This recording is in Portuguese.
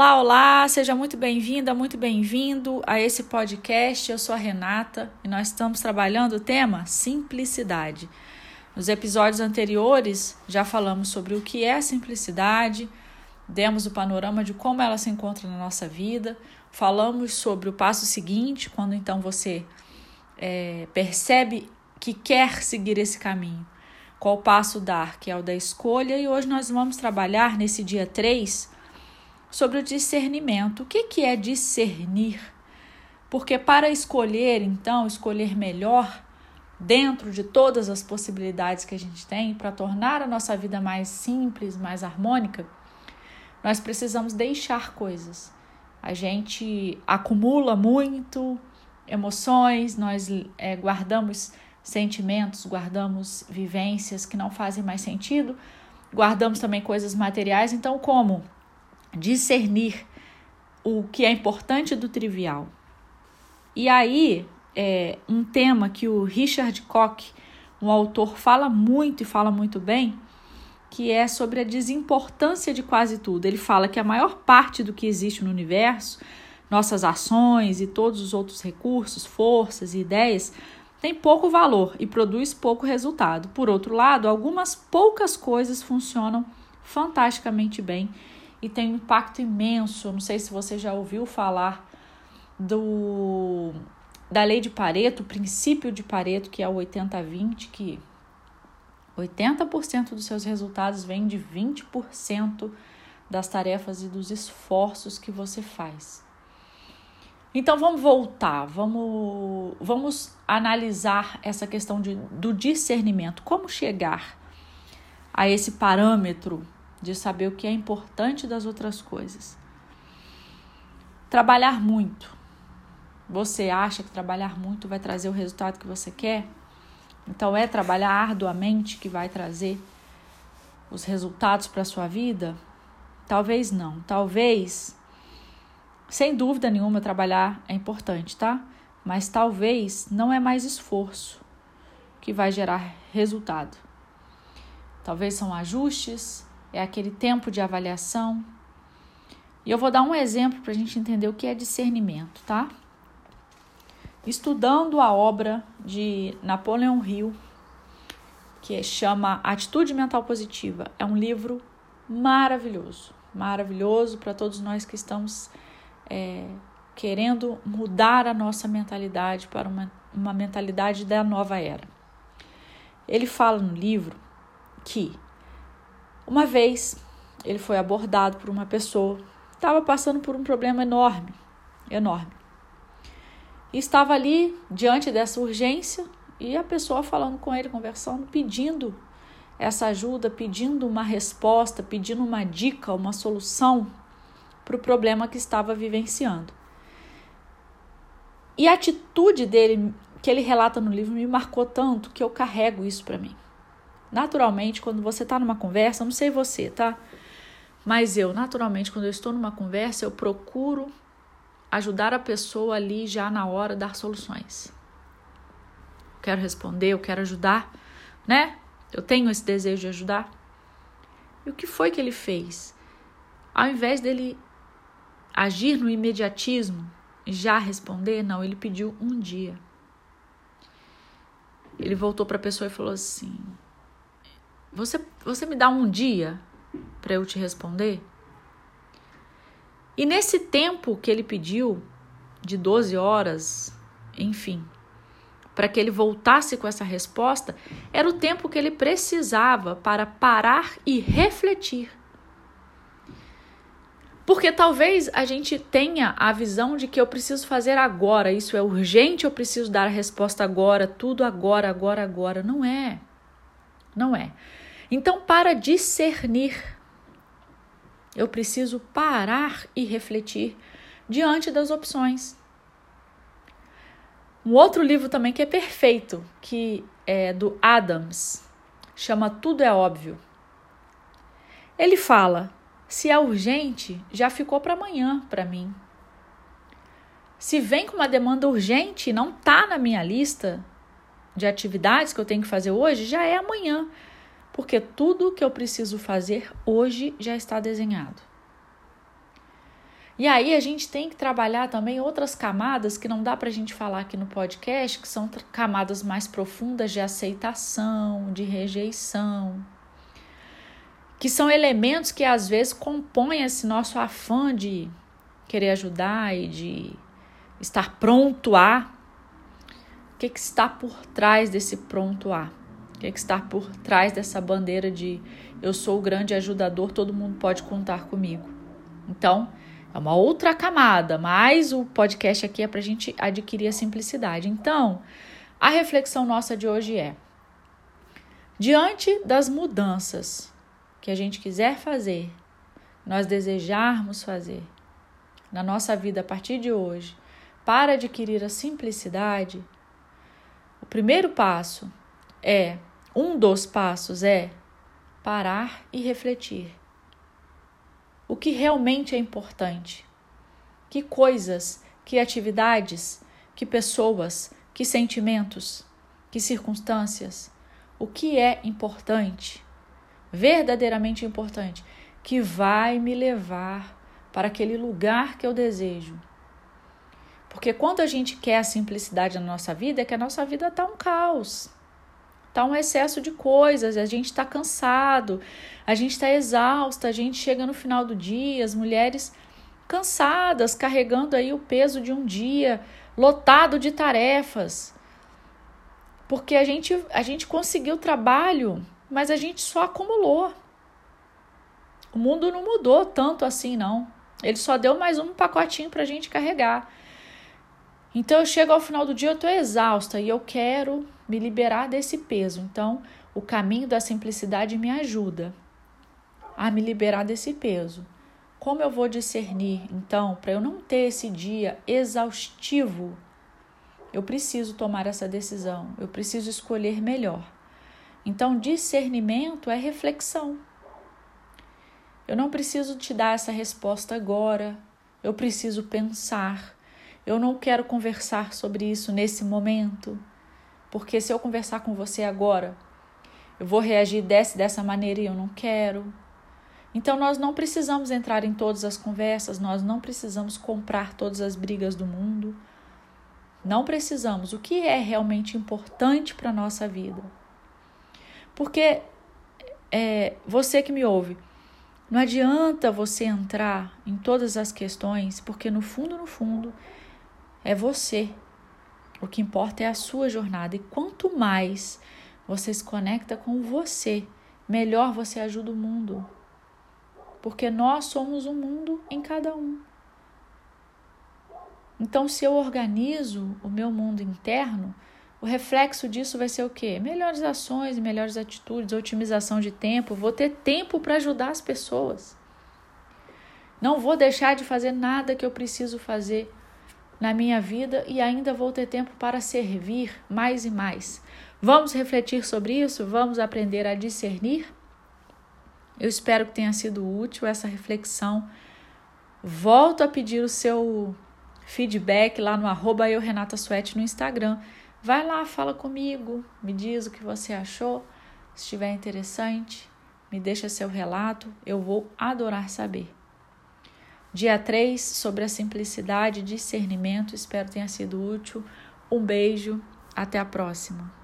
Olá, olá, seja muito bem-vinda, muito bem-vindo a esse podcast. Eu sou a Renata e nós estamos trabalhando o tema simplicidade. Nos episódios anteriores já falamos sobre o que é simplicidade, demos o panorama de como ela se encontra na nossa vida, falamos sobre o passo seguinte, quando então você é, percebe que quer seguir esse caminho. Qual passo dar, que é o da escolha, e hoje nós vamos trabalhar nesse dia 3 sobre o discernimento. O que, que é discernir? Porque para escolher, então, escolher melhor, dentro de todas as possibilidades que a gente tem, para tornar a nossa vida mais simples, mais harmônica, nós precisamos deixar coisas. A gente acumula muito emoções, nós é, guardamos sentimentos, guardamos vivências que não fazem mais sentido, guardamos também coisas materiais. Então, como discernir o que é importante do trivial. E aí, é, um tema que o Richard Koch, um autor, fala muito e fala muito bem, que é sobre a desimportância de quase tudo. Ele fala que a maior parte do que existe no universo, nossas ações e todos os outros recursos, forças e ideias, tem pouco valor e produz pouco resultado. Por outro lado, algumas poucas coisas funcionam fantasticamente bem e tem um impacto imenso. Não sei se você já ouviu falar do da lei de Pareto, o princípio de Pareto, que é o 80-20, que 80% dos seus resultados vêm de 20% das tarefas e dos esforços que você faz. Então vamos voltar, vamos, vamos analisar essa questão de, do discernimento. Como chegar a esse parâmetro de saber o que é importante das outras coisas. Trabalhar muito. Você acha que trabalhar muito vai trazer o resultado que você quer? Então é trabalhar arduamente que vai trazer os resultados para a sua vida? Talvez não. Talvez, sem dúvida nenhuma, trabalhar é importante, tá? Mas talvez não é mais esforço que vai gerar resultado. Talvez são ajustes, é aquele tempo de avaliação. E eu vou dar um exemplo para a gente entender o que é discernimento, tá? Estudando a obra de Napoleão Hill, que chama Atitude Mental Positiva, é um livro maravilhoso, maravilhoso para todos nós que estamos é, querendo mudar a nossa mentalidade para uma, uma mentalidade da nova era. Ele fala no livro que uma vez ele foi abordado por uma pessoa, estava passando por um problema enorme, enorme. E estava ali diante dessa urgência e a pessoa falando com ele, conversando, pedindo essa ajuda, pedindo uma resposta, pedindo uma dica, uma solução para o problema que estava vivenciando. E a atitude dele, que ele relata no livro, me marcou tanto que eu carrego isso para mim. Naturalmente, quando você está numa conversa, não sei você, tá? Mas eu, naturalmente, quando eu estou numa conversa, eu procuro ajudar a pessoa ali já na hora dar soluções. quero responder, eu quero ajudar, né? Eu tenho esse desejo de ajudar. E o que foi que ele fez? Ao invés dele agir no imediatismo, já responder, não, ele pediu um dia. Ele voltou para a pessoa e falou assim: você, você me dá um dia para eu te responder? E nesse tempo que ele pediu, de 12 horas, enfim, para que ele voltasse com essa resposta, era o tempo que ele precisava para parar e refletir. Porque talvez a gente tenha a visão de que eu preciso fazer agora, isso é urgente, eu preciso dar a resposta agora, tudo agora, agora, agora. Não é. Não é. Então, para discernir, eu preciso parar e refletir diante das opções. Um outro livro também que é perfeito, que é do Adams, chama Tudo é Óbvio. Ele fala: se é urgente, já ficou para amanhã para mim. Se vem com uma demanda urgente e não está na minha lista de atividades que eu tenho que fazer hoje, já é amanhã porque tudo que eu preciso fazer hoje já está desenhado. E aí a gente tem que trabalhar também outras camadas que não dá para a gente falar aqui no podcast, que são camadas mais profundas de aceitação, de rejeição, que são elementos que às vezes compõem esse nosso afã de querer ajudar e de estar pronto a. O que, que está por trás desse pronto a? O que, que está por trás dessa bandeira de eu sou o grande ajudador, todo mundo pode contar comigo? Então, é uma outra camada, mas o podcast aqui é para a gente adquirir a simplicidade. Então, a reflexão nossa de hoje é: diante das mudanças que a gente quiser fazer, nós desejarmos fazer na nossa vida a partir de hoje, para adquirir a simplicidade, o primeiro passo é, um dos passos é parar e refletir o que realmente é importante. Que coisas, que atividades, que pessoas, que sentimentos, que circunstâncias, o que é importante, verdadeiramente importante, que vai me levar para aquele lugar que eu desejo. Porque quando a gente quer a simplicidade na nossa vida, é que a nossa vida está um caos. Está um excesso de coisas, a gente está cansado, a gente está exausta, a gente chega no final do dia, as mulheres cansadas, carregando aí o peso de um dia, lotado de tarefas. Porque a gente, a gente conseguiu trabalho, mas a gente só acumulou. O mundo não mudou tanto assim, não. Ele só deu mais um pacotinho para a gente carregar. Então eu chego ao final do dia, eu estou exausta e eu quero me liberar desse peso. Então, o caminho da simplicidade me ajuda a me liberar desse peso. Como eu vou discernir, então, para eu não ter esse dia exaustivo? Eu preciso tomar essa decisão, eu preciso escolher melhor. Então, discernimento é reflexão. Eu não preciso te dar essa resposta agora, eu preciso pensar. Eu não quero conversar sobre isso nesse momento. Porque se eu conversar com você agora, eu vou reagir dessa, dessa maneira e eu não quero. Então nós não precisamos entrar em todas as conversas, nós não precisamos comprar todas as brigas do mundo. Não precisamos. O que é realmente importante para a nossa vida? Porque é, você que me ouve, não adianta você entrar em todas as questões, porque no fundo, no fundo, é você o que importa é a sua jornada. E quanto mais você se conecta com você, melhor você ajuda o mundo. Porque nós somos um mundo em cada um. Então, se eu organizo o meu mundo interno, o reflexo disso vai ser o quê? Melhores ações, melhores atitudes, otimização de tempo. Vou ter tempo para ajudar as pessoas. Não vou deixar de fazer nada que eu preciso fazer na minha vida e ainda vou ter tempo para servir mais e mais. Vamos refletir sobre isso? Vamos aprender a discernir? Eu espero que tenha sido útil essa reflexão. Volto a pedir o seu feedback lá no arroba eu, Renata Suete, no Instagram. Vai lá, fala comigo, me diz o que você achou. Se estiver interessante, me deixa seu relato, eu vou adorar saber. Dia 3, sobre a simplicidade e discernimento. Espero tenha sido útil. Um beijo, até a próxima.